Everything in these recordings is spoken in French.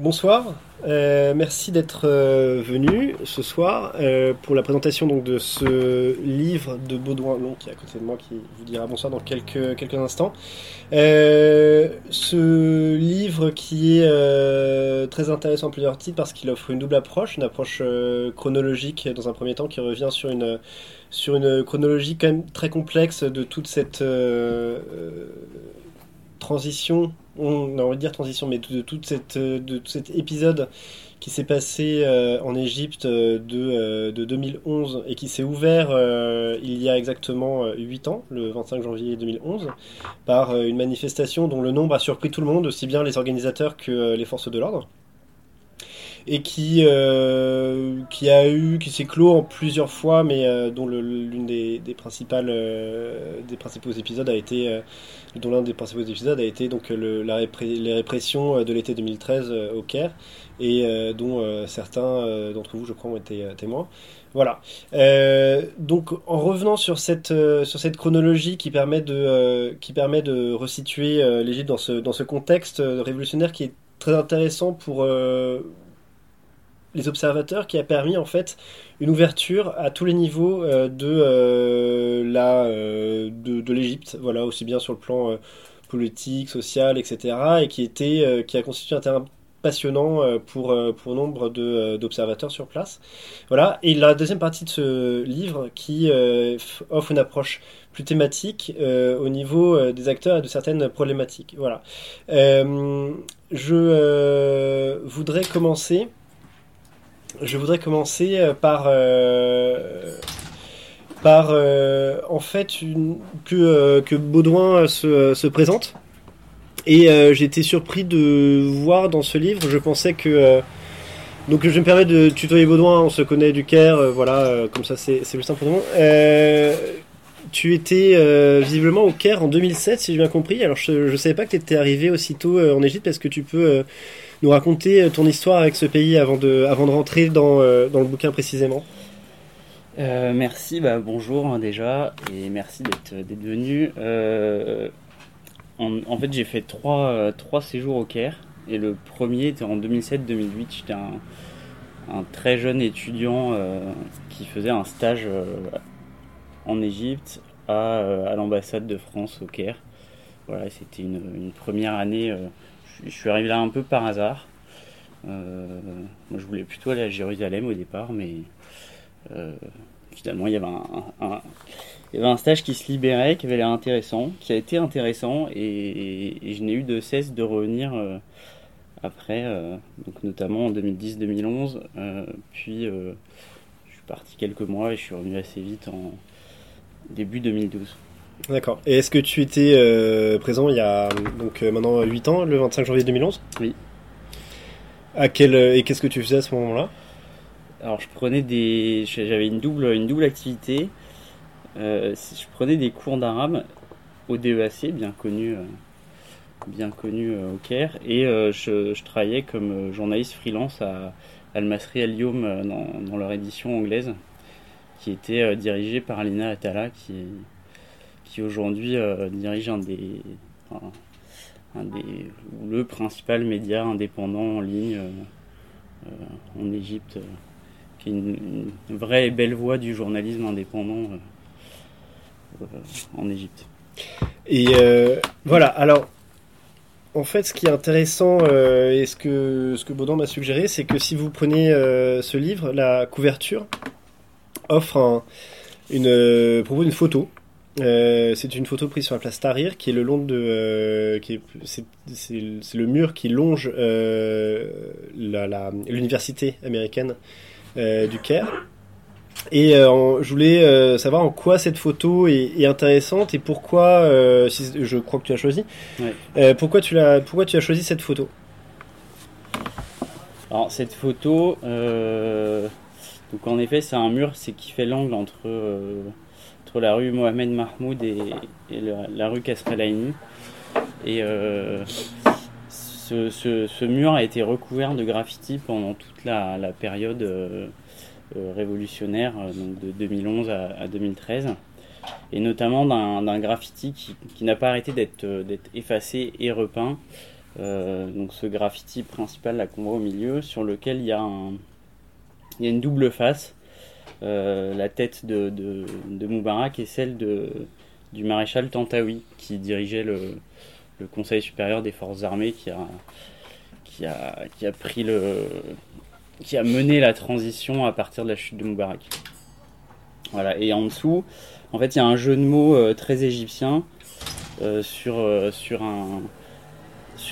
Bonsoir, euh, merci d'être euh, venu ce soir euh, pour la présentation de ce livre de Baudouin Long qui est à côté de moi qui vous dira bonsoir dans quelques, quelques instants. ce livre qui est très intéressant en plusieurs titres parce qu'il offre une double approche, une approche chronologique dans un premier temps qui revient sur une, sur une chronologie quand même très complexe de toute cette transition on a envie de dire transition, mais de, toute de tout cet épisode qui s'est passé euh, en Égypte euh, de, de, 2011 et qui s'est ouvert euh, il y a exactement 8 ans, le 25 janvier 2011, par une manifestation dont le nombre a surpris tout le monde, aussi bien les organisateurs que les forces de l'ordre et qui, euh, qui a eu, qui s'est clos en plusieurs fois, mais euh, dont l'une des, principales, euh, des principaux épisodes a été, dont l'un des principaux épisodes a été donc le, la les répressions de l'été 2013 au Caire, et dont certains d'entre vous, je crois, ont été témoins. Voilà. donc, en revenant sur cette sur cette chronologie qui permet de qui permet de resituer l'Égypte dans ce dans ce contexte révolutionnaire qui est très intéressant pour les observateurs qui a permis en fait une ouverture à tous les niveaux euh, de euh, la euh, de, l'Égypte. Voilà aussi bien sur le plan politique social etc et qui était qui a constitué un terrain passionnant pour pour nombre d'observateurs sur place. Voilà. Et la deuxième partie de ce livre qui offre une approche plus thématique au niveau des acteurs et de certaines problématiques. Voilà. Je voudrais commencer je voudrais commencer euh, par euh, par euh, en fait que, que Baudouin se, se présente. Et j'ai été surpris de voir dans ce livre, je pensais que... donc je me permets de tutoyer Baudouin, on se connaît du Caire, voilà, comme ça c'est plus simple pour nous. tu étais visiblement au Caire en 2007, si j'ai bien compris. Alors je ne savais pas que tu étais arrivé aussitôt en Égypte, parce que tu peux nous raconter euh, ton histoire avec ce pays avant de, rentrer dans, euh, dans le bouquin précisément euh, merci, bah, bonjour hein, déjà, et merci d'être venu. en, fait, j'ai fait trois, séjours au Caire, et le premier était en 2007-2008. J'étais un, très jeune étudiant qui faisait un stage en Égypte à, l'ambassade de France au Caire. Voilà, c'était une, première année je suis arrivé là un peu par hasard. Euh, moi, je voulais plutôt aller à Jérusalem au départ, mais euh, finalement, il y, avait un, stage qui se libérait, qui avait l'air intéressant, qui a été intéressant, et, je n'ai eu de cesse de revenir euh, après, donc notamment en 2010-2011. puis, je suis parti quelques mois et je suis revenu assez vite en début 2012. D'accord. Et est-ce que tu étais euh, présent il y a donc euh, maintenant 8 ans, le 25 janvier 2011 Oui. À quel, euh, et qu'est-ce que tu faisais à ce moment-là? Alors je prenais des... J'avais une double, une double activité. je prenais des cours d'arabe au DEAC, bien connu, bien connu au Caire, et je, je, travaillais comme journaliste freelance à Al-Masri Al-Youm dans, dans, leur édition anglaise, qui était dirigée par Alina Atala, qui est qui aujourd'hui euh, dirige un des, un des, le principal média indépendant en ligne euh, euh, en Égypte, qui est une, vraie et belle voix du journalisme indépendant en Égypte. Et voilà, alors en fait, ce qui est intéressant et ce que, ce que Baudin m'a suggéré, c'est que si vous prenez ce livre, la couverture offre un, une, propose une photo euh, c'est une photo prise sur la place Tahrir, qui est le long de, euh, qui c'est, le mur qui longe euh, l'université américaine du Caire. Et je voulais savoir en quoi cette photo est, intéressante et pourquoi, je crois que tu as choisi, pourquoi tu l'as, pourquoi tu as choisi cette photo? Alors cette photo, donc en effet c'est un mur, c'est qui fait l'angle entre entre la rue Mohamed Mahmoud et, la, rue Kasrelaini. Et euh, ce, mur a été recouvert de graffiti pendant toute la, période euh, euh, révolutionnaire, donc de 2011 à, 2013, et notamment d'un graffiti qui, n'a pas arrêté d'être effacé et repeint donc ce graffiti principal là qu'on voit au milieu, sur lequel il y a une double face. La tête de, Moubarak et celle du maréchal Tantawi, qui dirigeait le, Conseil supérieur des forces armées, qui a, mené la transition à partir de la chute de Moubarak. Voilà, et en dessous, en fait, il y a un jeu de mots euh, très égyptien euh, euh, sur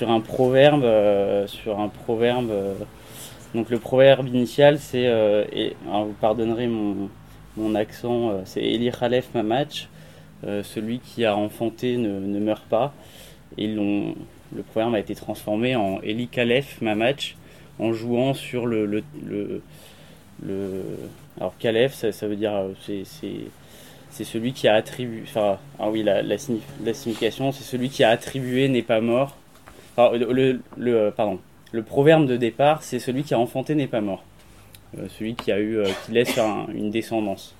un proverbe donc le proverbe initial, c'est, et, vous pardonnerez mon, mon accent, c'est Eli Khalef Mamach, celui qui a enfanté ne, ne meurt pas. Et le proverbe a été transformé en Eli Khalef Mamach, en jouant sur le, le, le, alors Calef ça, veut dire euh, c'est celui qui a attribué enfin ah oui la, la, signification c'est celui qui a attribué n'est pas mort le, le, euh, pardon le proverbe de départ c'est celui qui a enfanté n'est pas mort euh, celui qui a eu qui laisse une descendance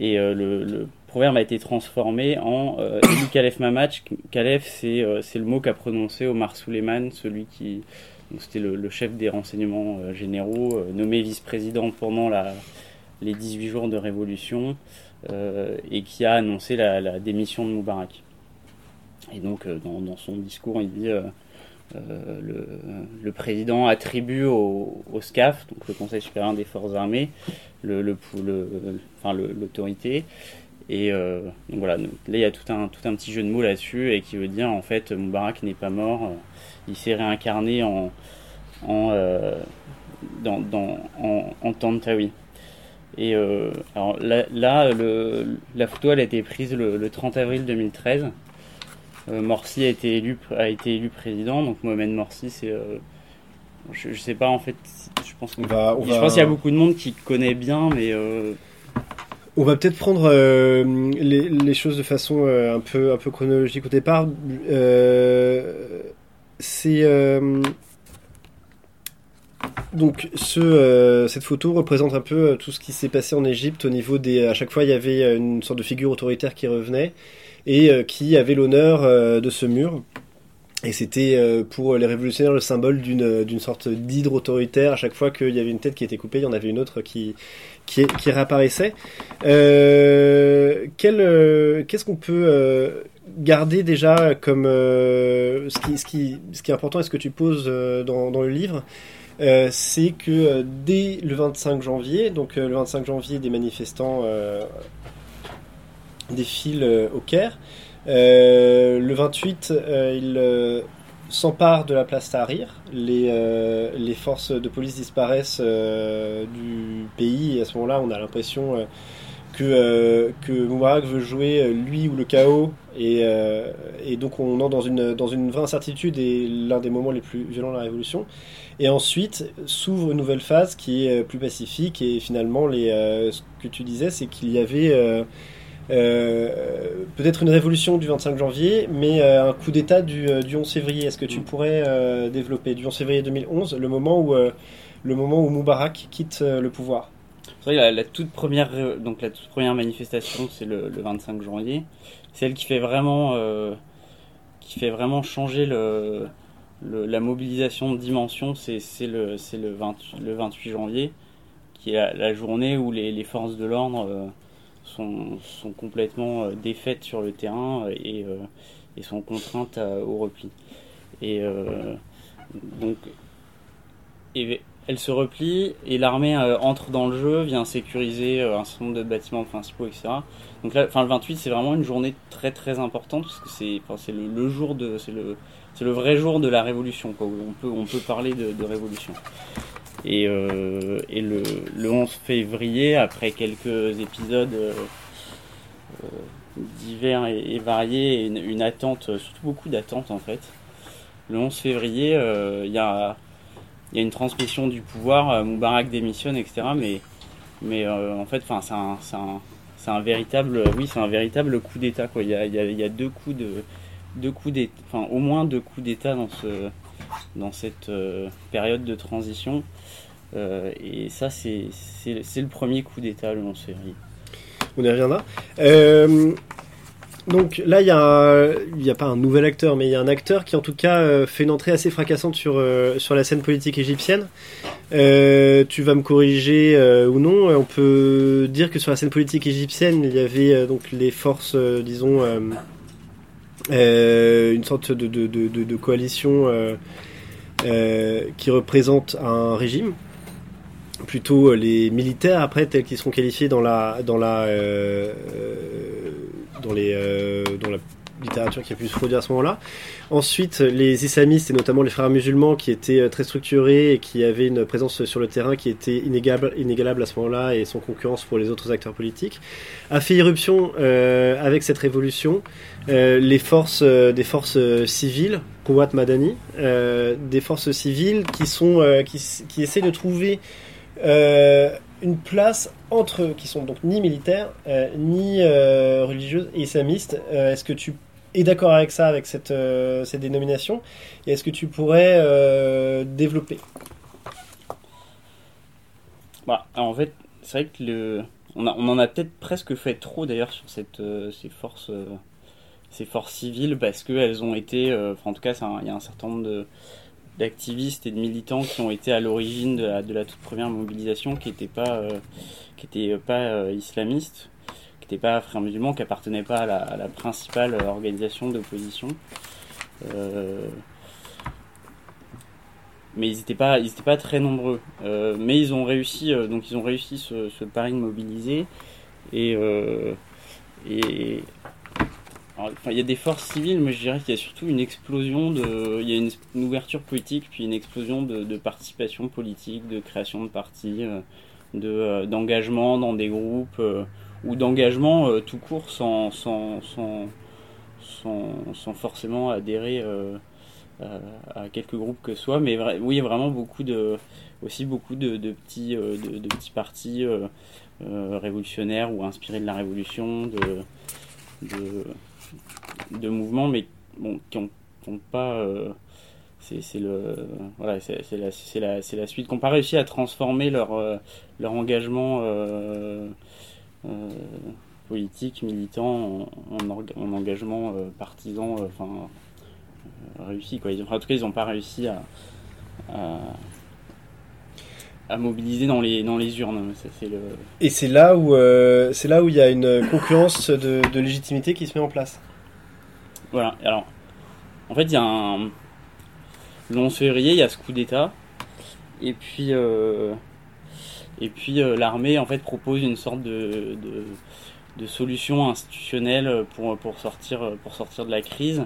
et le, proverbe a été transformé en euh, Kalef Mamach. Kalef, c'est le mot qu'a prononcé Omar Suleiman, celui qui, c'était le, chef des renseignements euh, généraux, euh, nommé vice-président pendant les 18 jours de révolution, euh, et qui a annoncé la, démission de Moubarak. Et donc, dans, son discours, il dit le, président attribue au, SCAF, donc le Conseil supérieur des forces armées, l'autorité. Et donc voilà, là il y a tout un, tout un petit jeu de mots là-dessus et qui veut dire en fait Moubarak n'est pas mort, il s'est réincarné en, en, euh, dans, en, en Tantawi. Et euh, alors là, le, la photo a été prise le, 30 avril 2013. Euh, Morsi a été élu a été élu président, donc Mohamed Morsi c'est euh, je, je, sais pas en fait, je pense qu'il va, qu'il y a beaucoup de monde qui connaît bien, mais on va peut-être prendre euh, les, les, choses de façon un peu un peu chronologique au départ. c'est donc ce, euh, cette photo représente un peu euh, tout ce qui s'est passé en Égypte au niveau des... À chaque fois, il y avait euh, une sorte de figure autoritaire qui revenait et qui avait l'honneur de ce mur. Et c'était pour les révolutionnaires le symbole d'une sorte d'hydre autoritaire. À chaque fois qu'il y avait une tête qui était coupée, il y en avait une autre qui, qui, réapparaissait. Qu'est-ce qu'on peut garder déjà comme ce, qui, ce, qui, ce qui est important et ce que tu poses dans, dans le livre euh, c'est que euh, dès le 25 janvier, donc euh, le 25 janvier, des manifestants défilent au Caire. le 28, ils s'emparent de la place Tahrir. Les, forces de police disparaissent du pays et à ce moment-là, on a l'impression que, que Moubarak veut jouer lui ou le chaos et, donc on entre dans une, dans vraie incertitude et l'un des moments les plus violents de la révolution. Et ensuite s'ouvre une nouvelle phase qui est euh, plus pacifique et finalement euh, ce que tu disais c'est qu'il y avait euh, peut-être une révolution du 25 janvier, mais un coup d'État du, du, 11 février. Est-ce que tu mm. pourrais développer du 11 février 2011, le moment où, le moment où Moubarak quitte le pouvoir? C'est vrai, la, toute première, donc la toute première manifestation, c'est le, le, 25 janvier. Celle qui fait vraiment, qui fait vraiment changer le, la mobilisation de dimension, c'est le, le, 20, le 28 janvier, qui est la, journée où les, forces de l'ordre euh, sont, complètement euh, défaites sur le terrain et, euh, sont contraintes au repli. Et donc, et, elle se replie et l'armée entre dans le jeu, vient sécuriser un certain nombre de bâtiments principaux, etc. Donc là, enfin, le 28, c'est vraiment une journée très très importante parce que c'est le, jour de. C'est le vrai jour de la révolution, où on peut parler de, révolution. Et, euh, et le, le, 11 février, après quelques épisodes euh, euh, divers et, variés, une, attente, surtout beaucoup d'attentes en fait, le 11 février, il y, a, une transmission du pouvoir, Moubarak démissionne, etc. Mais, en fait, c'est un, véritable, oui, un véritable coup d'État. Il y a, deux coups enfin au moins deux coups d'État dans ce dans cette euh, période de transition. Euh, et ça, c'est le premier coup d'État le 11 février. On y reviendra. Euh, donc là, il y a, n'y a pas un nouvel acteur, mais il y a un acteur qui, en tout cas, fait une entrée assez fracassante sur sur la scène politique égyptienne. Tu vas me corriger ou non On peut dire que sur la scène politique égyptienne, il y avait donc les forces, disons, une sorte de, de, de, coalition qui représente un régime. Plutôt les militaires après tels qu'ils seront qualifiés dans la dans la dans, les, euh, dans la littérature qui a pu se produire à ce moment-là. Ensuite, les islamistes et notamment les frères musulmans qui étaient euh, très structurés et qui avaient une présence sur le terrain qui était inégalable, à ce moment-là et sans concurrence pour les autres acteurs politiques, a fait irruption euh, avec cette révolution les forces des forces civiles, Kouat Madani, des forces civiles qui sont qui, qui essaient de trouver une place entre eux, qui sont donc ni militaires, euh, ni euh, religieuses et islamistes. Euh, est-ce que tu es d'accord avec ça, avec cette, cette dénomination. Et est-ce que tu pourrais développer? Bah, En fait, c'est vrai que le... on, a, on en a peut-être presque fait trop d'ailleurs sur cette, ces forces ces forces civiles parce qu'elles ont été, en tout cas, il y a un certain nombre d'activistes et de militants qui ont été à l'origine de la, toute première mobilisation, qui n'étaient pas, euh, qui étaient pas euh, islamistes, qui n'étaient pas frères musulmans, qui appartenaient pas à la, principale organisation d'opposition. Euh, mais ils n'étaient pas, pas très nombreux. mais ils ont réussi, donc ils ont réussi ce, pari de mobiliser et il y a des forces civiles, mais je dirais qu'il y a surtout une explosion de. Il y a une, ouverture politique, puis une explosion de, participation politique, de création de partis, euh, de, euh, d'engagement dans des groupes, euh, ou d'engagement tout court sans, sans, sans, sans, forcément adhérer à, quelques groupes que soit. Mais oui, vraiment beaucoup de. aussi beaucoup de, petits, de, petits partis révolutionnaires ou inspirés de la révolution, de. de mouvements, mais bon, qui n'ont pas. Euh, c'est voilà, la, la, la, suite qu'on pas réussi à transformer leur, euh, leur engagement euh, politique, militant, en, en, engagement partisan, enfin réussi quoi. Ils, en tout cas, ils n'ont pas réussi à, à, mobiliser dans les, dans les urnes. le... Et c'est là où c'est là où il y a une concurrence de, de légitimité qui se met en place. Voilà, alors, en fait, il y a un. Le 11 février, il y a ce coup d'État. Et puis, euh, et puis euh, l'armée, en fait, propose une sorte de, de, solution institutionnelle pour, pour, sortir, pour sortir de la crise,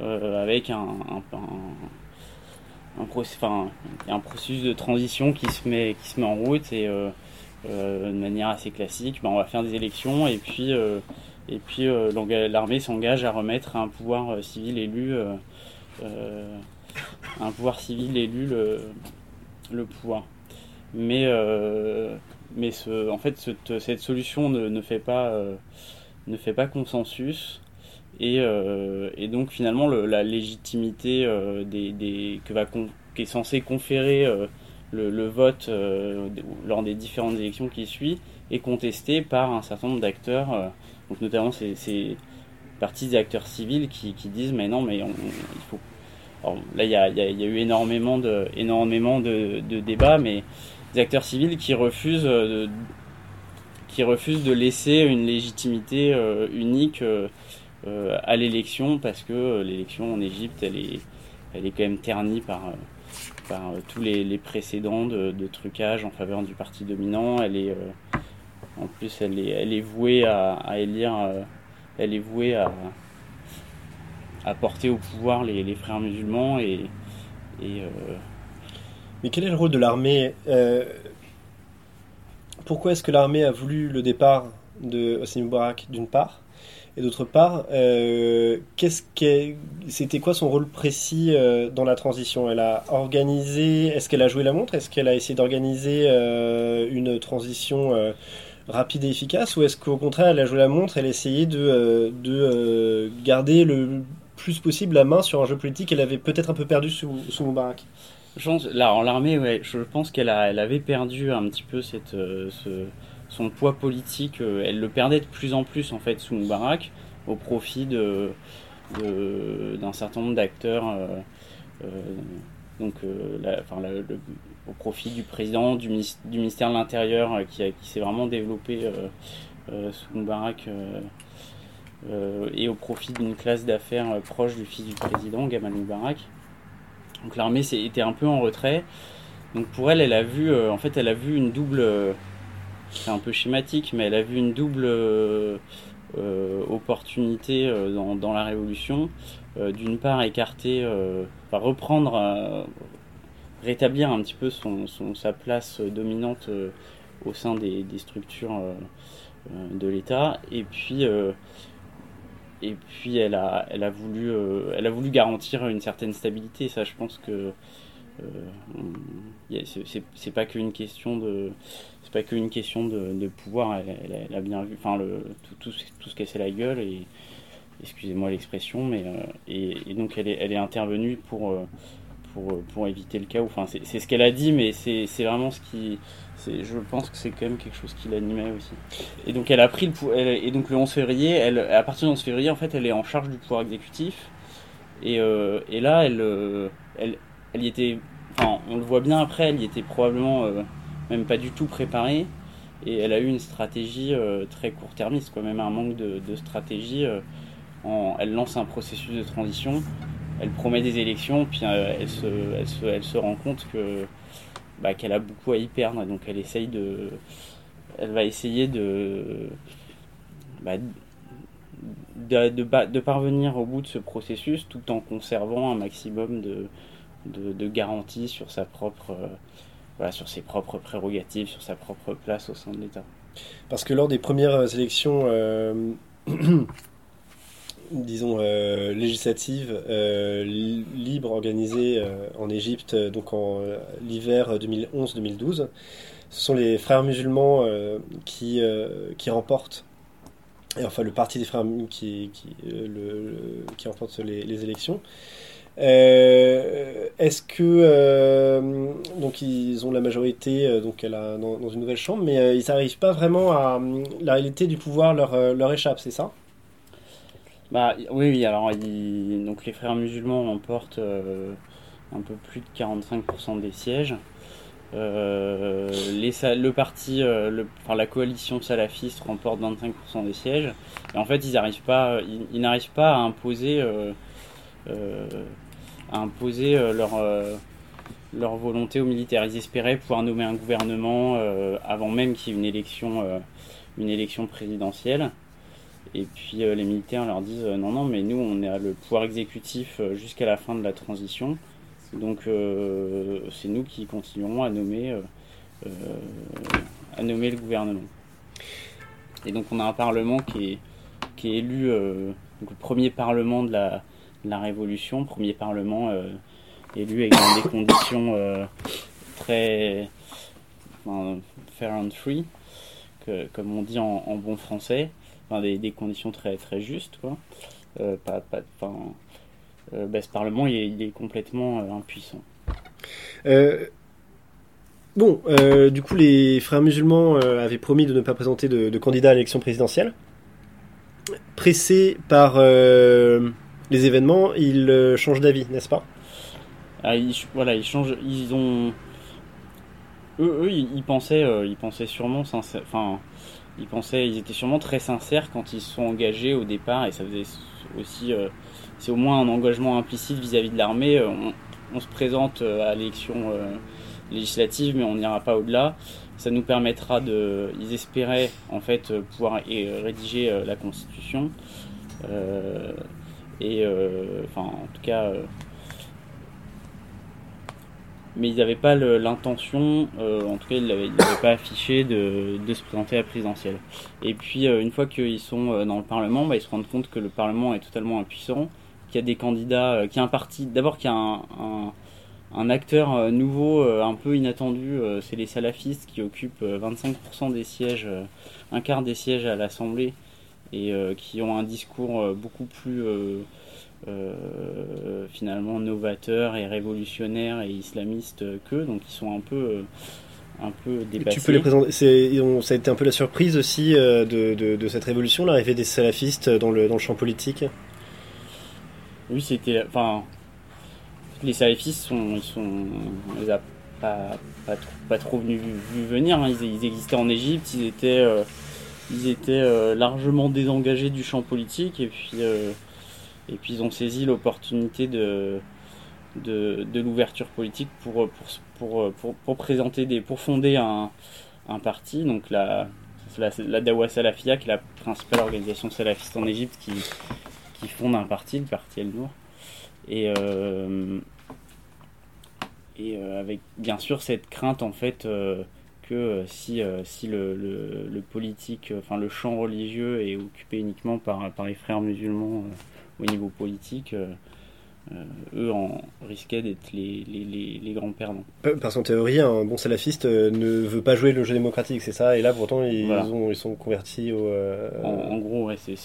euh, avec un, un, un, un, processus de transition qui se met, qui se met en route et de manière assez classique, ben, on va faire des élections et puis et puis euh, l'armée s'engage à remettre un pouvoir euh, civil élu, euh, un pouvoir civil élu le, le pouvoir. Mais, mais ce, en fait, cette, cette solution ne, ne, fait pas, ne fait pas consensus. Et, et donc finalement, le, la légitimité des, des, que va qui est censée conférer le, le, vote lors des différentes élections qui suivent est contestée par un certain nombre d'acteurs donc notamment c'est partie des acteurs civils qui, qui, disent mais non mais il faut là il y a, y a, eu énormément de énormément de, de, débats mais des acteurs civils qui refusent de, qui refusent de laisser une légitimité euh, unique euh, euh, à l'élection parce que l'élection en Égypte elle est elle est quand même ternie par par tous les, précédents de, trucage en faveur du parti dominant elle est en plus, elle est, elle est vouée à, élire, euh, elle est vouée à, porter au pouvoir les, frères musulmans et. euh, Mais quel est le rôle de l'armée euh, Pourquoi est-ce que l'armée a voulu le départ de Hosni Moubarak d'une part et d'autre part, qu'est-ce c'était quoi son rôle précis dans la transition? Elle a organisé, est-ce qu'elle a joué la montre? Est-ce qu'elle a essayé d'organiser une transition rapide et efficace? Ou est-ce qu'au contraire elle a joué la montre, elle a essayé de, euh, de euh, garder le plus possible la main sur un jeu politique qu'elle avait peut-être un peu perdu sous, sous Moubarak l'armée, je pense qu'elle elle avait perdu un petit peu euh, son poids politique. elle le perdait de plus en plus en fait sous Moubarak. au profit d'un certain nombre d'acteurs, donc au profit du président, du, du ministère de l'Intérieur qui, qui s'est vraiment développé sous Moubarak et au profit d'une classe d'affaires proche du fils du président, Gamal Moubarak. Donc l'armée était un peu en retrait. Donc pour elle, elle a vu, euh, en fait, elle a vu une double, euh, c'est un peu schématique, mais elle a vu une double euh, opportunité dans, la révolution. D'une part, écarter, reprendre, rétablir un petit peu son, sa place dominante au sein des, structures de l'État, et puis et puis elle a, elle a voulu, elle a voulu garantir une certaine stabilité. Ça, je pense que euh, c'est pas qu'une question de c'est pas qu'une question de, pouvoir elle, a bien vu enfin le tout, tout, tout se casser la gueule et excusez-moi l'expression mais euh, et, donc elle est, elle est intervenue pour euh, pour, pour éviter le chaos enfin c'est ce qu'elle a dit mais c'est vraiment ce qui je pense que c'est quand même quelque chose qui l'animait aussi et donc elle a pris le et donc le 11 février elle à partir du 11 février en fait elle est en charge du pouvoir exécutif et, et là elle, elle elle y était, enfin, on le voit bien après, elle y était probablement euh, même pas du tout préparée. Et elle a eu une stratégie euh, très court-termiste, quoi, même un manque de, stratégie. Euh, elle lance un processus de transition, elle promet des élections, puis elle se, elle, se, rend compte que bah, qu'elle a beaucoup à y perdre, donc elle essaye de, elle va essayer de, bah, de, de, parvenir au bout de ce processus tout en conservant un maximum de, de, garantie sur sa propre euh, voilà, sur ses propres prérogatives, sur sa propre place au sein de l'État. Parce que lors des premières élections, euh, disons, euh, législatives, libres organisées en Égypte, donc en l'hiver 2011-2012, ce sont les frères musulmans qui, qui remportent, et enfin le parti des frères qui, qui, remporte les, élections. Euh, est-ce que euh, donc ils ont la majorité euh, donc elle a, dans, une nouvelle chambre, mais ils n'arrivent pas vraiment à la réalité du pouvoir leur, leur échappe, c'est ça? Bah oui, oui. Alors donc les frères musulmans remportent un peu plus de 45% des sièges. les, le parti, le, enfin, la coalition salafiste remporte 25% des sièges. Et en fait, ils n'arrivent pas, ils, n'arrivent pas à imposer à imposer euh, leur, euh, leur volonté aux militaires. Ils espéraient pouvoir nommer un gouvernement euh, avant même qu'il y ait une élection, une élection présidentielle. Et puis les militaires leur disent non, non, mais nous, on a le pouvoir exécutif jusqu'à la fin de la transition. Donc c'est nous qui continuerons à nommer, à nommer le gouvernement. Et donc on a un parlement qui est, qui est élu, le premier parlement de la, la Révolution, premier parlement euh, élu avec des conditions euh, très fair and free, que, comme on dit en, bon français, enfin, des, conditions très, très justes. Quoi. Euh, pas, pas, bah, ce parlement il est, complètement impuissant. Bon, du coup, les frères musulmans avaient promis de ne pas présenter de, de candidat à l'élection présidentielle. Pressés par les événements, ils euh, changent d'avis, n'est-ce pas? Ah, ils, Voilà, ils changent. Ils ont. Eux, eux ils, pensaient, euh, ils pensaient sûrement Enfin, ils pensaient, ils étaient sûrement très sincères quand ils se sont engagés au départ, et ça faisait aussi. Euh, c'est au moins un engagement implicite vis-à-vis de l'armée. On, se présente à l'élection législative, mais on n'ira pas au-delà. Ça nous permettra de. Ils espéraient en fait pouvoir rédiger la Constitution. Et euh, enfin, en tout cas, euh, mais ils n'avaient pas l'intention, euh, en tout cas ils n'avaient pas affiché de, se présenter à la présidentielle. Et puis une fois qu'ils sont dans le Parlement, bah, ils se rendent compte que le Parlement est totalement impuissant, qu'il y a des candidats, qu'il y a un parti, d'abord qu'il y a un, un, acteur nouveau, un peu inattendu, c'est les salafistes qui occupent 25% des sièges, un quart des sièges à l'Assemblée et euh, qui ont un discours euh, beaucoup plus euh, finalement novateur et révolutionnaire et islamiste qu'eux, donc ils sont un peu un peu dépassé. Tu peux les présenter. ça a été un peu la surprise aussi de, de, de, cette révolution, l'arrivée des salafistes dans le, dans le champ politique. Oui, c'était. Enfin, les salafistes sont, ils sont, on les a pas, pas, trop, pas trop venus, venir. Hein. Ils, existaient en Égypte, ils étaient, euh, ils étaient euh, largement désengagés du champ politique et puis, euh, et puis ils ont saisi l'opportunité de, de, l'ouverture politique pour pour, pour, pour, présenter des, pour fonder un, un parti. Donc la, la, la Dawa Salafia, qui est la principale organisation salafiste en Égypte, qui, qui fonde un parti, le parti El Nour. Et, et euh, avec bien sûr cette crainte en fait euh, que euh, si, si le, le, politique, enfin le champ religieux est occupé uniquement par, par les frères musulmans au niveau politique, eux en risquaient d'être les, les, les, grands perdants. Parce qu'en théorie, un bon salafiste ne veut pas jouer le jeu démocratique, c'est ça? Et là, pourtant, ils, ont, ils sont convertis au. En, gros, ouais, c'est.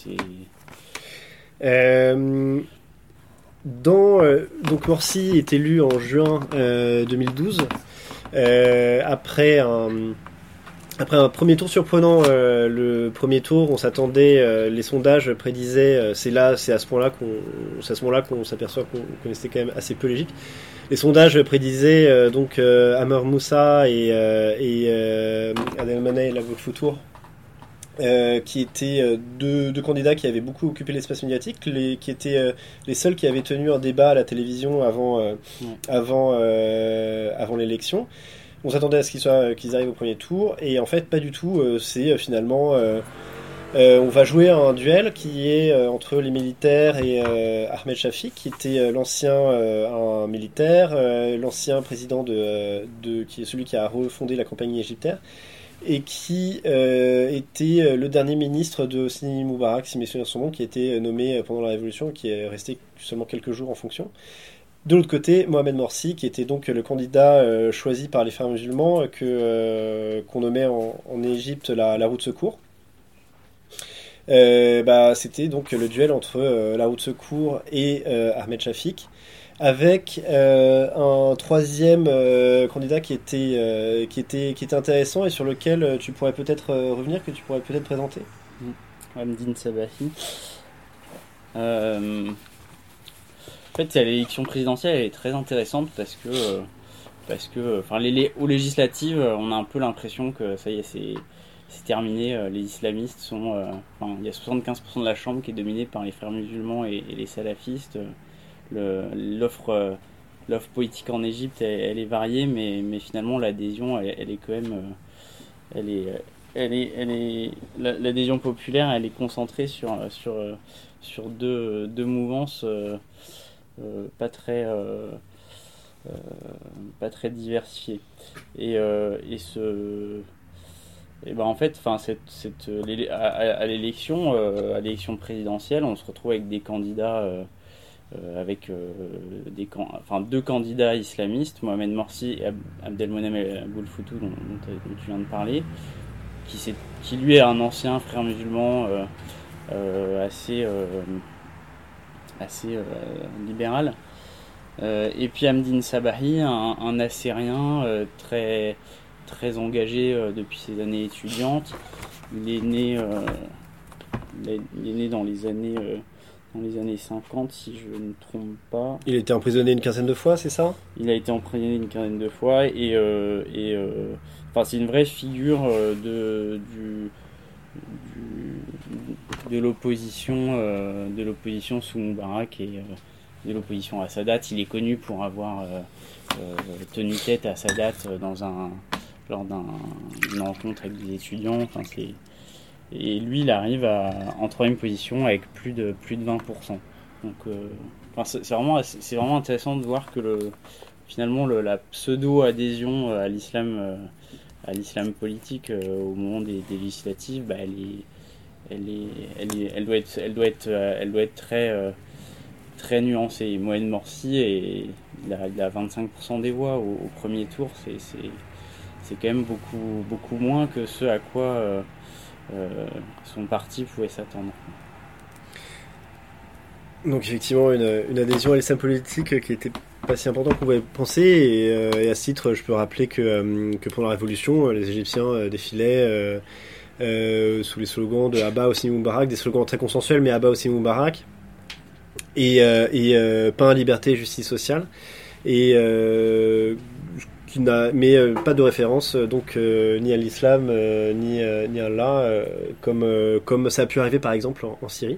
Dans, euh, donc Morsi est élu en juin 2012 euh, euh, après un après un premier tour surprenant, le premier tour, on s'attendait, les sondages prédisaient, c'est là, c'est à ce moment-là qu'on, à ce moment-là qu'on s'aperçoit qu'on connaissait quand même assez peu l'Égypte. Les sondages prédisaient donc Amr Moussa et, et Adel la Futur euh, qui étaient euh, deux, deux, candidats qui avaient beaucoup occupé l'espace médiatique, les, qui étaient euh, les seuls qui avaient tenu un débat à la télévision avant, avant, avant l'élection. On s'attendait à ce qu'ils, soient, qu'ils arrivent au premier tour, et en fait, pas du tout. c'est finalement. on va jouer un duel qui est entre les militaires et Ahmed Shafik, qui était l'ancien militaire, l'ancien président de, qui est celui qui a refondé la compagnie égyptaire, et qui euh, était euh, le dernier ministre de Hosni Moubarak, si mes souvenirs sont bons, qui a été euh, nommé pendant la Révolution, qui est resté seulement quelques jours en fonction. De l'autre côté, Mohamed Morsi, qui était donc le candidat choisi par les frères musulmans, que qu'on nommait en, Égypte la, route secours. bah, c'était donc le duel entre la route secours et Ahmed Shafik avec euh, un troisième euh, candidat qui était, euh, qui, était, qui était intéressant et sur lequel tu pourrais peut-être revenir, que tu pourrais peut-être présenter. Hamdin Sabahi. En fait, l'élection présidentielle elle est très intéressante parce que, parce que enfin, les, aux législatives, on a un peu l'impression que ça y est, c'est c'est terminé. Les islamistes sont. enfin, il y a 75% de la Chambre qui est dominée par les frères musulmans et les salafistes l'offre l'offre politique en Égypte elle, est variée mais, mais finalement l'adhésion elle, est quand même euh, elle est elle est, elle est l'adhésion populaire elle est concentrée sur sur sur deux, deux mouvances euh, euh, pas très pas très diversifiées et, et ce et ben en fait enfin cette, cette à, l'élection à l'élection présidentielle on se retrouve avec des candidats euh, avec euh, des, enfin, deux candidats islamistes, Mohamed Morsi et Abdelmonem Aboulfoutou, dont, tu viens de parler, qui, qui lui est un ancien frère musulman euh, assez, assez libéral. et puis Amdine Sabahi, un, un Assyrien très, très engagé depuis ses années étudiantes. Il est né, il est né dans les années dans les années 50, si je ne me trompe pas. Il a été emprisonné une quinzaine de fois, c'est ça? Il a été emprisonné une quinzaine de fois et, euh, et euh, enfin, c'est une vraie figure euh, de, du, de l'opposition de l'opposition sous Moubarak et de l'opposition à Sadat. Il est connu pour avoir tenu tête à Sadat dans lors d'une rencontre avec des étudiants. Enfin, et lui, il arrive en troisième position avec plus de, plus de 20%. Donc, euh, c'est vraiment, c'est vraiment intéressant de voir que le, finalement le, la pseudo-adhésion euh, à l'islam, euh, à l'islam politique au moment des, législatives, bah, elle, est, elle, doit être, très, très nuancée. Mohamed Morsi, et, il, a, il a 25% des voix au, premier tour, c'est, quand même beaucoup, moins que ce à quoi euh, son parti pouvait s'attendre. Donc effectivement une, adhésion à l'islam politique qui était pas si important qu'on pouvait penser. Et, et, à ce titre, je peux rappeler que, que pendant la Révolution, les Égyptiens défilaient sous les slogans de Abba Osni Moubarak, des slogans très consensuels, mais Abba Osni Moubarak, et, et pain, liberté, justice sociale. Et qui n'a, mais pas de référence donc ni à l'islam ni, ni à Allah comme, comme ça a pu arriver par exemple en, en Syrie.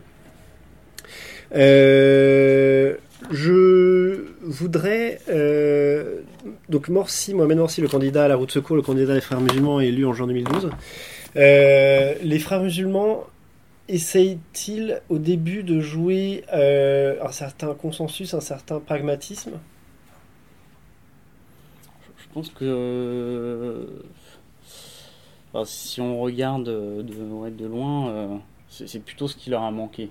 Euh, je voudrais. Euh, donc, Morsi, Mohamed Morsi, le candidat à la route secours, le candidat des frères musulmans, élu en juin 2012. Euh, les frères musulmans essayent-ils au début de jouer un certain consensus, un certain pragmatisme? Je pense que. si on regarde de, loin, c'est plutôt ce qui leur a manqué.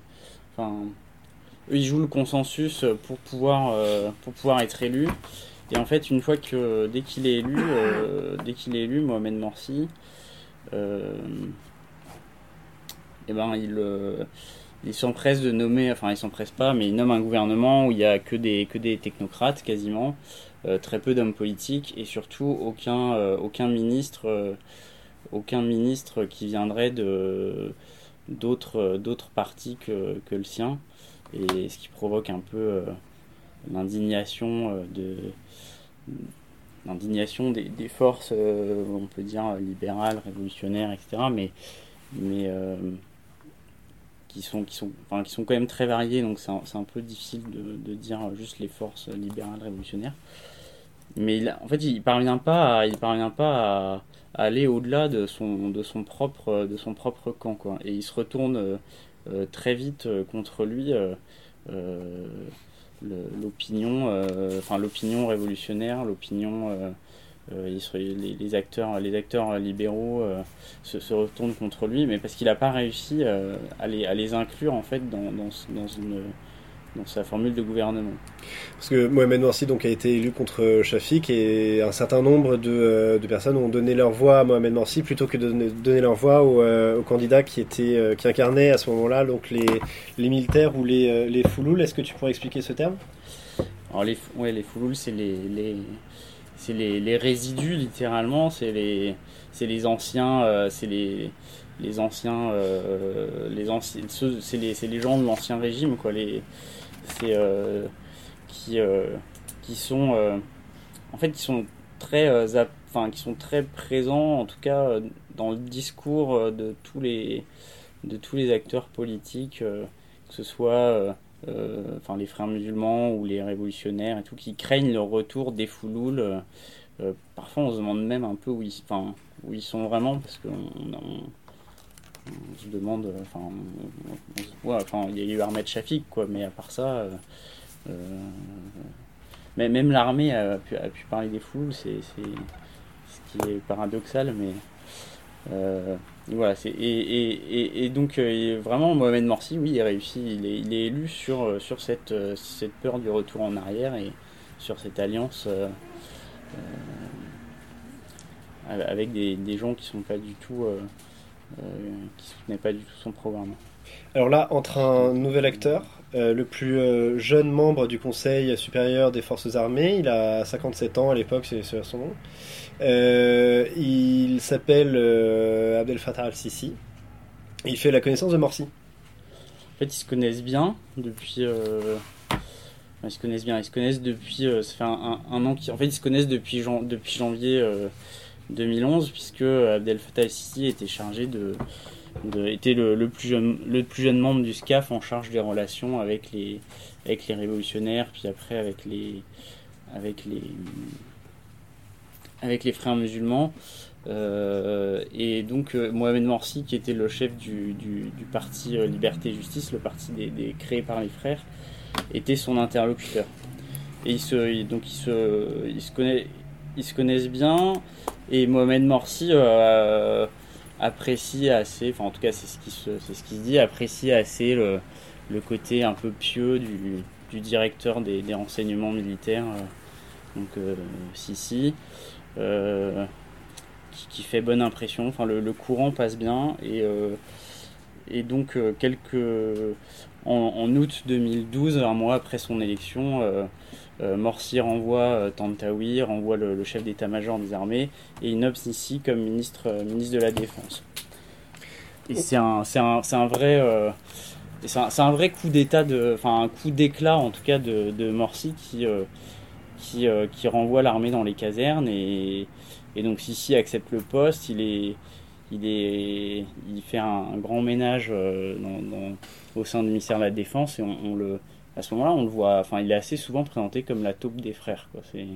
Enfin, ils jouent le consensus pour pouvoir, euh, pour pouvoir être élu. Et en fait, une fois que dès qu'il est élu, euh, dès qu'il est élu, Mohamed Morsi, euh, eh ben il, ils s'empresse de nommer, enfin ils s'empresse pas, mais il nomme un gouvernement où il y a que des que des technocrates quasiment, très peu d'hommes politiques et surtout aucun aucun ministre aucun ministre qui viendrait de d'autres d'autres partis que, que le sien. Et ce qui provoque un peu euh, l'indignation euh, de l'indignation des, forces, euh, on peut dire libérales, révolutionnaires, etc. Mais, mais qui sont, qui, sont, enfin, qui sont quand même très variées, donc c'est un, un, peu difficile de, dire juste les forces libérales, révolutionnaires. Mais en fait, il parvient pas, à, il parvient pas à, aller au-delà de son, de son propre, de son propre camp, quoi. Et il se retourne euh, très vite euh, contre lui euh, l'opinion, enfin l'opinion révolutionnaire, l'opinion les, les, acteurs, les acteurs libéraux se, retournent contre lui, mais parce qu'il n'a pas réussi à les, à, les, inclure en fait dans, dans une dans sa formule de gouvernement. Parce que Mohamed Morsi donc, a été élu contre Shafik et un certain nombre de, euh, de, personnes ont donné leur voix à Mohamed Morsi plutôt que de donner, leur voix au, euh, au candidat qui, était, euh, qui incarnait à ce moment-là donc les, les militaires ou les, les foulouls. Est-ce que tu pourrais expliquer ce terme? Alors les, ouais, les foulouls, c'est les, les, c'est les, les, résidus littéralement, c'est les, c'est les anciens, c'est les les anciens, les anciens, c'est les, les gens de l'ancien régime, quoi, les, euh, qui euh, qui sont euh, en fait qui sont très qui sont très présents en tout cas dans le discours de tous les de tous les acteurs politiques que ce soit les frères musulmans ou les révolutionnaires et tout qui craignent le retour des foulouls parfois on se demande même un peu où ils enfin où ils sont vraiment parce qu'on on, se demande, euh, enfin, enfin, il y a eu Ahmed Shafik, quoi, mais à part ça, euh, euh, mais même l'armée a pu, parler des foules, c'est ce qui est paradoxal, mais voilà, c'est et, et, et, donc vraiment Mohamed Morsi, oui, il réussit, il est, il est élu sur, sur cette, cette peur du retour en arrière et sur cette alliance avec des, des, gens qui sont pas du tout qui soutenait pas du tout son programme. Alors là, entre un nouvel acteur, euh, le plus euh, jeune membre du Conseil supérieur des forces armées, il a 57 ans à l'époque, c'est son nom. il s'appelle Abdel Fattah al-Sisi. Il fait la connaissance de Morsi. En fait, ils se connaissent bien depuis. Ils se connaissent bien. Ils se connaissent depuis. ça fait un, an. Qui... En fait, ils se connaissent depuis, depuis janvier 2011, puisque Abdel Fattah el-Sisi était chargé de, était le, plus jeune, le plus jeune membre du SCAF en charge des relations avec les, avec les révolutionnaires, puis après avec les, avec les, avec les frères musulmans. Euh, et donc euh, Mohamed Morsi, qui était le chef du, du, parti euh, Liberté et Justice, le parti des, créé par les frères, était son interlocuteur. Et il se, donc il se, il se connaît, ils se connaissent bien et Mohamed Morsi euh, apprécie assez, enfin en tout cas c'est ce qui se, c'est ce dit, apprécie assez le, côté un peu pieux du, directeur des, renseignements militaires, euh, donc euh, Sisi, qui, qui, fait bonne impression. Enfin le, courant passe bien et et donc, quelques, en, août 2012, un mois après son élection, Morsi renvoie Tantawi, renvoie le, chef d'état-major des armées, et il Sisi comme ministre, ministre de la Défense. Et c'est un, un, un, vrai un, vrai coup d'état, enfin un coup d'éclat en tout cas de, de Morsi qui, euh, qui, euh, qui, renvoie l'armée dans les casernes et, et, donc Sissi accepte le poste, il, est, il, est, il fait un, grand ménage euh, au sein du ministère de la Défense et on, le, à ce moment-là on le voit, enfin il est assez souvent présenté comme la taupe des frères, c'est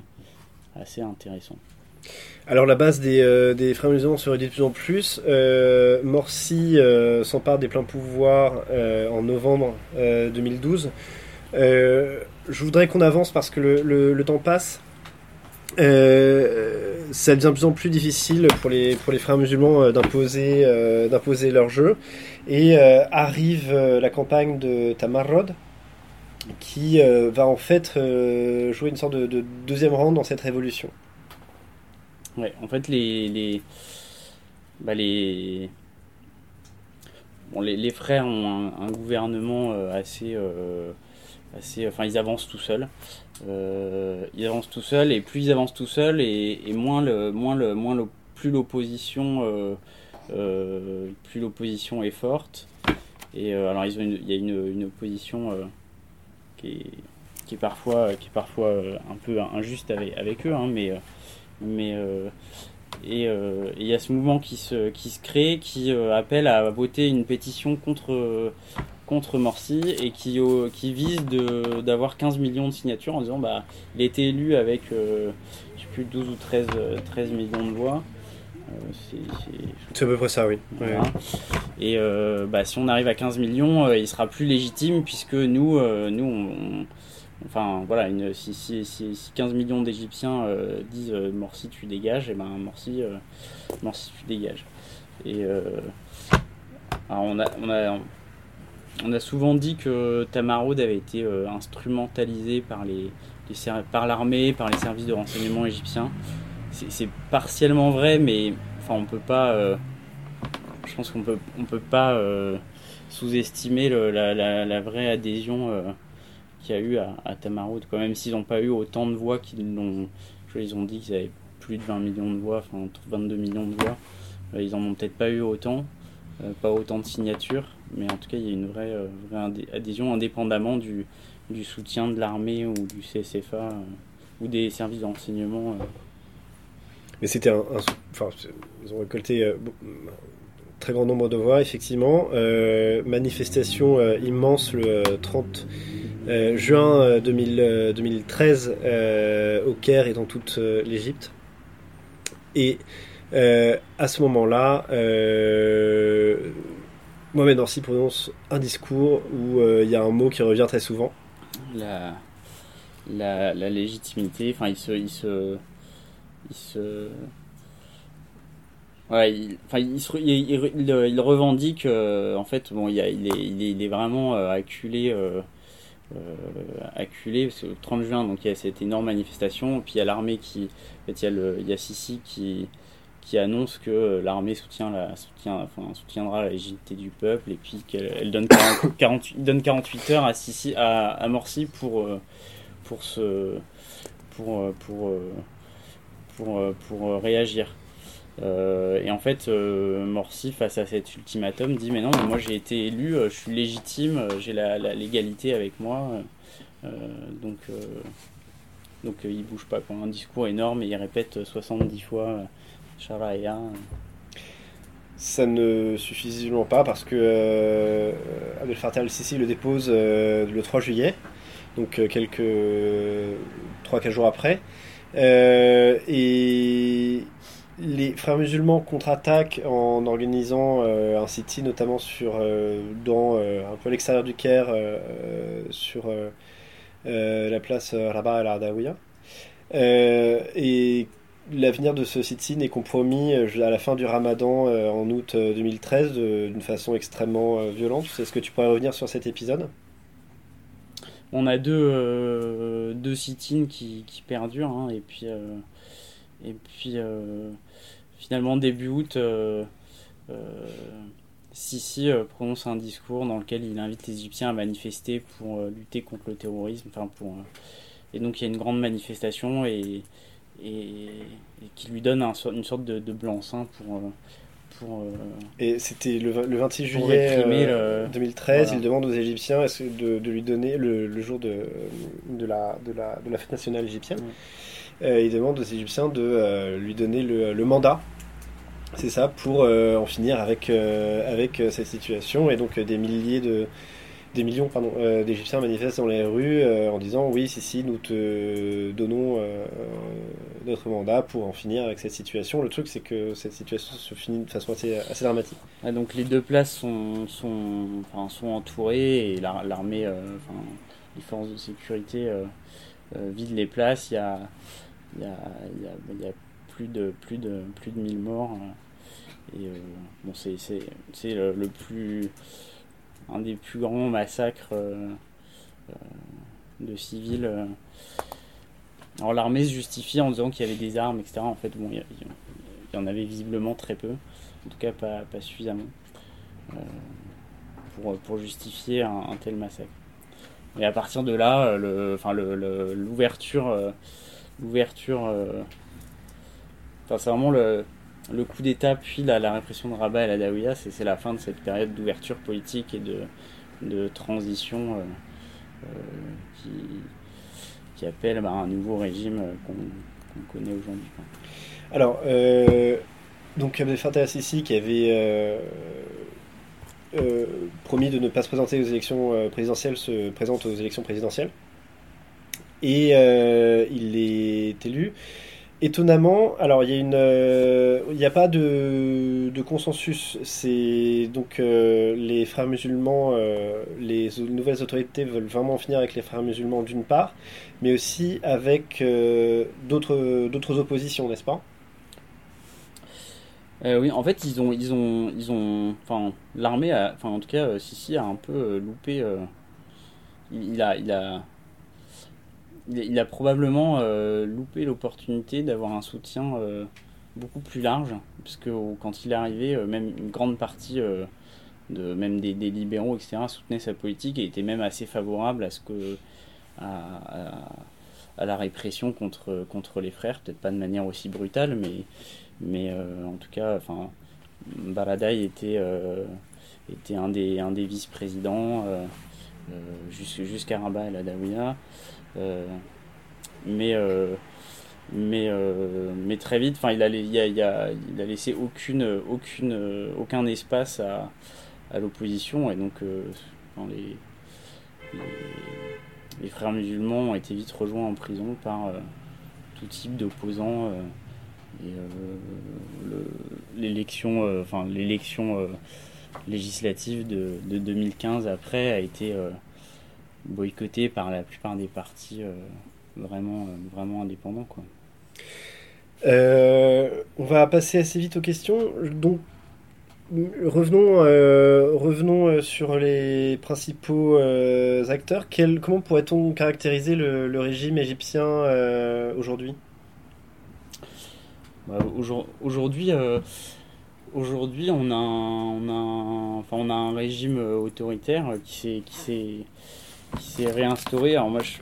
assez intéressant. Alors la base des, euh, des frères musulmans se réduit de plus en plus. Euh, Morsi euh, s'empare des pleins pouvoirs en novembre 2012. je voudrais qu'on avance parce que le, temps passe. ça devient de plus en plus difficile pour les, pour les frères musulmans d'imposer, d'imposer leur jeu. Et arrive la campagne de Tamarrod, qui va en fait jouer une sorte de, de deuxième rang dans cette révolution. Ouais, en fait, les. les, bah les, bon, les, frères ont un, gouvernement euh, assez. Euh, assez enfin, ils avancent tout seuls. Euh, ils avancent tout seuls, et plus ils avancent tout seuls, et, et moins le, moins le, moins le, plus l'opposition. plus l'opposition est forte. Et alors, ils ont il y a une, une opposition qui est, parfois, qui est parfois un peu injuste avec, eux, hein, mais mais euh, et euh, il y a ce mouvement qui se, qui se crée, qui euh, appelle à voter une pétition contre, contre Morsi et qui, qui vise d'avoir 15 millions de signatures en disant bah, il a élu avec je sais plus 12 ou 13, 13 millions de voix. C'est à peu près ça, oui. Et bah, si on arrive à 15 millions, il sera plus légitime puisque nous, nous on, Enfin, voilà, une, si, si, si, 15 millions d'Égyptiens euh, disent euh, Morsi, tu dégages, et eh ben Morsi, euh, Morsi, tu dégages. Et on, a, on, a, on a souvent dit que Tamarod avait été instrumentalisé par les, par l'armée, par les services de renseignement égyptiens. C'est partiellement vrai, mais enfin, on peut pas. je pense qu'on peut, on peut pas sous-estimer la, vraie adhésion qu'il y a eu à, à. Quand même s'ils n'ont pas eu autant de voix qu'ils l'ont. Ils ont dit qu'ils avaient plus de 20 millions de voix, enfin 22 millions de voix. Euh, ils en ont peut-être pas eu autant, euh, pas autant de signatures, mais en tout cas il y a une vraie, euh, adhésion indépendamment du, du soutien de l'armée ou du CSFA ou des services d'enseignement. Mais c'était un, Enfin, ils ont récolté un très grand nombre de voix, effectivement. manifestation immense le 30 euh, juin 2013 euh, euh, au Caire et dans toute l'Égypte. Et à ce moment-là, Mohamed Morsi prononce un discours où il y a un mot qui revient très souvent. La légitimité, enfin il se... Il se, il se Ouais, il, enfin, il, il, il, revendique, en fait, bon, il, il, est, il, est, vraiment acculé euh, acculé, parce que le 30 juin, donc il y a cette énorme manifestation, puis il y a l'armée qui, en fait, il y a, le, il y a Sisi qui, qui annonce que l'armée soutient la, soutient, enfin, soutiendra la légitimité du peuple, et puis qu'elle donne 48, donne 48 heures à, Sisi, à, à Morsi pour, euh, pour, se, pour, pour, pour, pour, pour réagir. Euh, et en fait, euh, Morsi, face à cet ultimatum, dit Mais non, mais moi j'ai été élu, euh, je suis légitime, j'ai la, légalité avec moi. donc, donc il bouge pas. Quoi. Un discours énorme et il répète 70 fois Sharia. Ça ne suffit pas parce que Abdel Fattah al-Sisi le dépose le 3 juillet, donc quelques 3-4 jours après. Et les frères musulmans contre-attaquent en organisant euh, un city notamment sur euh, dans euh, un peu l'extérieur du Caire sur la place Rabat al Ardaouia et l'avenir de ce city n'est compromis à la fin du Ramadan en août 2013 d'une façon extrêmement violente. Est-ce que tu pourrais revenir sur cet épisode? On a deux, deux sit-ins qui, perdurent hein, et puis et puis finalement début août, euh, euh, Sisi prononce un discours dans lequel il invite les Égyptiens à manifester pour lutter contre le terrorisme. Et donc il y a une grande manifestation et, et, qui lui donne une sorte de, blanc-seing pour. Pour et c'était le, 26 juillet 2013, il demande aux Égyptiens de, de lui donner le, jour de, de, la, de, la, de la fête nationale égyptienne. il demande aux Égyptiens de lui donner le mandat c'est ça, pour euh, en finir avec, euh, avec euh, cette situation. Et donc des milliers de des millions pardon, d'Égyptiens manifestent dans les rues en disant oui, si, si, nous te donnons notre mandat pour en finir avec cette situation. Le truc, c'est que cette situation se finit de façon assez, assez dramatique. donc les deux places sont, sont, entourées et l'armée, les forces de sécurité vident les places. Il y a, plus de, plus de, plus de 1000 morts. Euh, bon, c'est, le, plus. Un des plus grands massacres euh, euh, de civils. Alors l'armée se justifie en disant qu'il y avait des armes, etc. En fait, bon, il y, en avait visiblement très peu, en tout cas pas, suffisamment, pour, justifier un, tel massacre. Et à partir de là, l'ouverture, enfin, c'est vraiment le, le coup d'État puis la, répression de Rabat et la Daouya, c'est la fin de cette période d'ouverture politique et de, transition euh, euh, qui, appelle bah, un nouveau régime euh, qu'on connaît aujourd'hui. Alors, donc Abdel Fattah qui avait promis de ne pas se présenter aux élections présidentielles se présente aux élections présidentielles. Et il est élu étonnamment, alors il y a une, euh, n'y a pas de, consensus. Donc euh, les frères musulmans, euh, les nouvelles autorités veulent vraiment finir avec les frères musulmans d'une part, mais aussi avec d'autres d'autres oppositions, n'est-ce pas? Oui, en fait, ils ont, ils ont, ils ont, enfin, l'armée, enfin, en tout cas, Sisi a un peu loupé. il, a, il a, il a probablement euh, loupé l'opportunité d'avoir un soutien euh, beaucoup plus large, puisque quand il est arrivé, euh, même une grande partie de, même des, libéraux, etc., soutenaient sa politique et était même assez favorable à ce que à, la répression contre, contre les frères, peut-être pas de manière aussi brutale, mais, mais en tout cas, enfin, était, était un des, un des vice-présidents jusqu'à Rabat et la Daouya. Euh, mais euh, mais euh, mais très vite il a, il, a, laissé aucune aucune aucun espace à, l'opposition et donc les, frères musulmans ont été vite rejoints en prison par tout type d'opposants l'élection enfin l'élection législative de, de, 2015 après a été boycotté par la plupart des partis euh, vraiment, euh, vraiment indépendants. Quoi. Euh, on va passer assez vite aux questions. Donc, revenons, revenons sur les principaux acteurs. Quel, comment pourrait-on caractériser le, régime égyptien aujourd'hui? Bah, Aujourd'hui, aujourd'hui, on a, a, enfin, on a un régime autoritaire qui s'est réinstauré. Alors moi, je,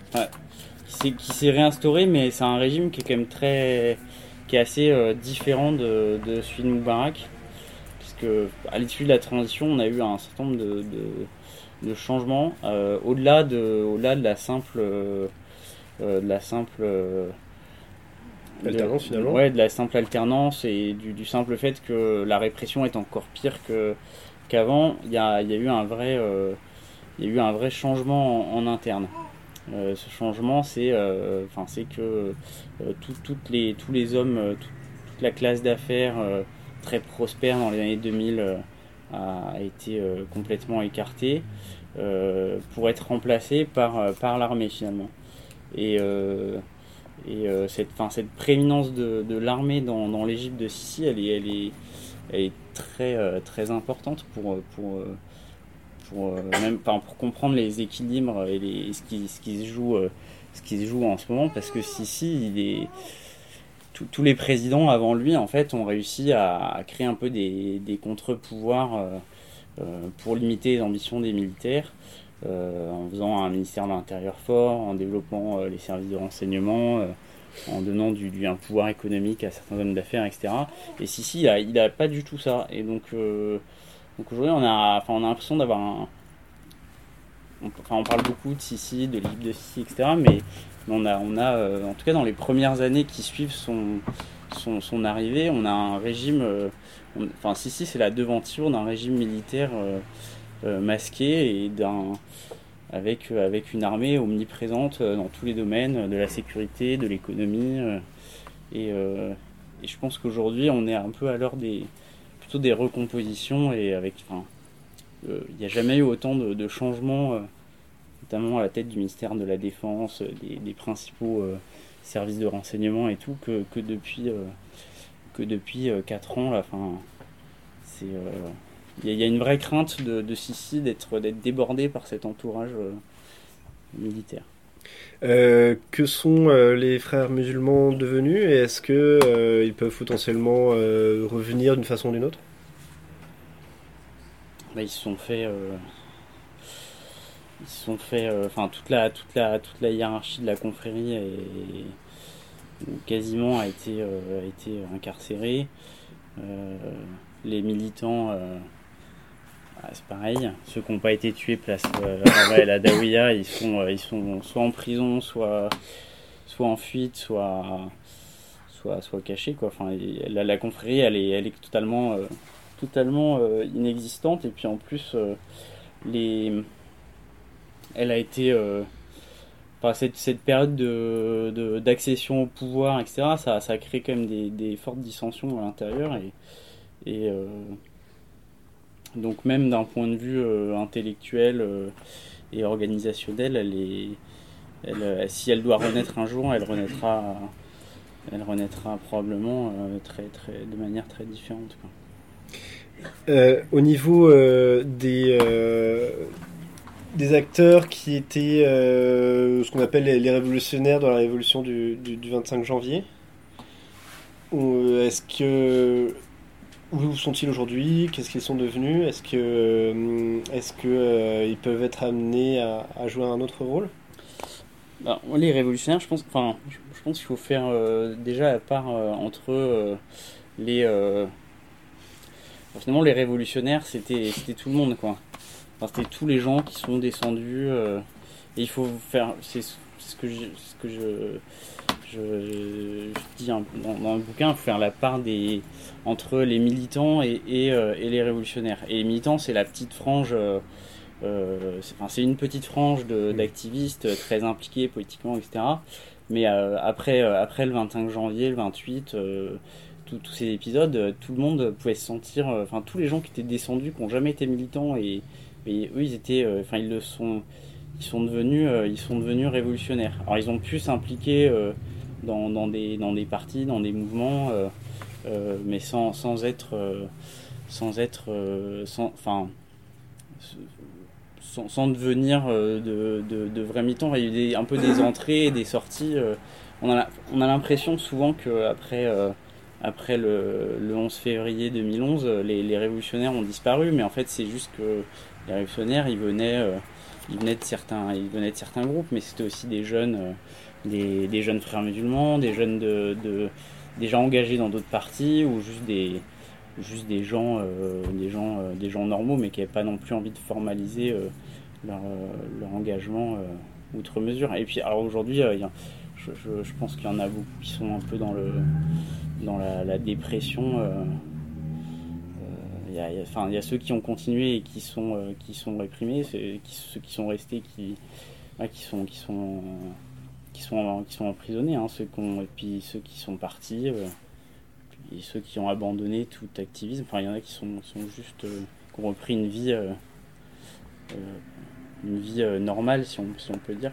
qui s'est réinstauré, mais c'est un régime qui est quand même très, qui est assez euh, différent de, celui de Moubarak, puisque à l'issue de la transition, on a eu un certain nombre de, changements euh, au-delà de, au-delà de la simple, euh, de la simple finalement. Ouais, de la simple alternance et du, du, simple fait que la répression est encore pire que qu'avant. Il y a, y a, eu un vrai il y a eu un vrai changement en, interne. Euh, ce changement, c'est euh, enfin c'est que euh, toutes les, tous les hommes, toute la classe d'affaires très prospère dans les années 2000 a été complètement écartée pour être remplacée par, par l'armée finalement. Et, et cette, fin, cette prééminence de, l'armée dans, l'Égypte de Sissi, elle est, est très, importante euh, pour comprendre les équilibres et les, ce, qui, se joue, euh, ce se en ce moment, parce que Sisi, il est, tous les présidents avant lui, en fait, ont réussi à, créer un peu des contre-pouvoirs pour limiter les ambitions des militaires. En faisant un ministère de l'Intérieur fort, en développant les services de renseignement, en donnant du, un pouvoir économique à certains hommes d'affaires, etc. Et Sissi, il n'a pas du tout ça. Et donc, aujourd'hui, on a, enfin, on a l'impression d'avoir un. Enfin, on parle beaucoup de Sissi, de l'île de Sissi, etc. Mais on a, on a euh, en tout cas dans les premières années qui suivent son, arrivée, on a un régime. Euh, enfin, Sissi, c'est la devanture d'un régime militaire euh, masqué et d'un. Avec, avec une armée omniprésente dans tous les domaines, de la sécurité, de l'économie. Et, je pense qu'aujourd'hui, on est un peu à l'heure des, des recompositions et avec. Euh, il n'y a jamais eu autant de, changements, euh, notamment à la tête du ministère de la Défense, euh, des, principaux services de renseignement et tout, que, que depuis, que depuis 4 ans. Là, c'est. Il y, a une vraie crainte de, de Sissi d'être débordé par cet entourage militaire. que sont les frères musulmans devenus et est-ce qu'ils ils peuvent potentiellement revenir d'une façon ou d'une autre? Bah, ils se sont fait euh, ils se sont fait euh, enfin toute la toute la toute la hiérarchie de la confrérie est, quasiment a été euh, a été incarcérée les militants bah, c'est pareil ceux qui n'ont pas été tués place la la Dawiya ils sont ils sont soit en prison soit soit en fuite soit soit soit cachés enfin la, confrérie elle est elle est totalement totalement euh, inexistante et puis en plus euh, les elle a été euh, cette, cette, période de, d'accession au pouvoir, etc., ça, ça a créé quand même des, des fortes dissensions à l'intérieur. Et, et donc même d'un point de vue intellectuel et organisationnel, elle, si elle doit renaître un jour, elle renaîtra, elle renaîtra probablement très, très, de manière très différente. Euh, au niveau euh, des, euh, des acteurs qui étaient ce qu'on appelle les, révolutionnaires dans la révolution du, du, 25 janvier, est-ce que où sont-ils aujourd'hui? Qu'est-ce qu'ils sont devenus? Est-ce que est-ce que ils peuvent être amenés à, jouer un autre rôle? Ben, Les révolutionnaires, je pense, enfin, je pense qu'il faut faire déjà la part entre les finalement, les révolutionnaires, c'était tout le monde, quoi. c'était tous les gens qui sont descendus. Euh, et il faut faire. C'est ce que je, ce que je, je, dis dans, dans, le bouquin, il faut faire la part des, entre les militants et, et, euh, et les révolutionnaires. Et les militants, c'est la petite frange. Euh, c'est une petite frange d'activistes très impliqués politiquement, etc. Mais après, après le 25 janvier, le 28, tous ces épisodes, euh, tout le monde pouvait se sentir, euh, enfin tous les gens qui étaient descendus, qui n'ont jamais été militants et, eux ils étaient, euh, enfin ils le sont, ils sont devenus, ils sont devenus révolutionnaires. Alors ils ont pu s'impliquer dans, des dans des partis, dans des mouvements, mais sans, sans être sans être sans enfin sans, devenir de, de, vrais militants. Il y a eu des, un peu des entrées et des sorties. on a, on a l'impression souvent qu'après après le, 11 février 2011, les, révolutionnaires ont disparu, mais en fait c'est juste que les révolutionnaires, ils venaient, euh, ils venaient de certains, ils venaient de certains groupes, mais c'était aussi des jeunes, euh, des, jeunes frères musulmans, des jeunes de, des gens engagés dans d'autres partis ou juste des, juste des gens, euh, des gens, des gens normaux, mais qui n'avaient pas non plus envie de formaliser leur, leur, engagement outre mesure. Et puis alors aujourd'hui, je, je, pense qu'il y en a beaucoup qui sont un peu dans le dans la, dépression. Euh, il euh, y, y, a ceux qui ont continué et qui sont, euh, qui sont réprimés, ceux qui sont restés qui, qui, sont, qui, sont, qui, sont, qui emprisonnés, hein, ceux et puis ceux qui sont partis, et ceux qui ont abandonné tout activisme. Enfin, il y en a qui sont, sont juste, qui ont repris une vie, une vie normale, si on, peut dire.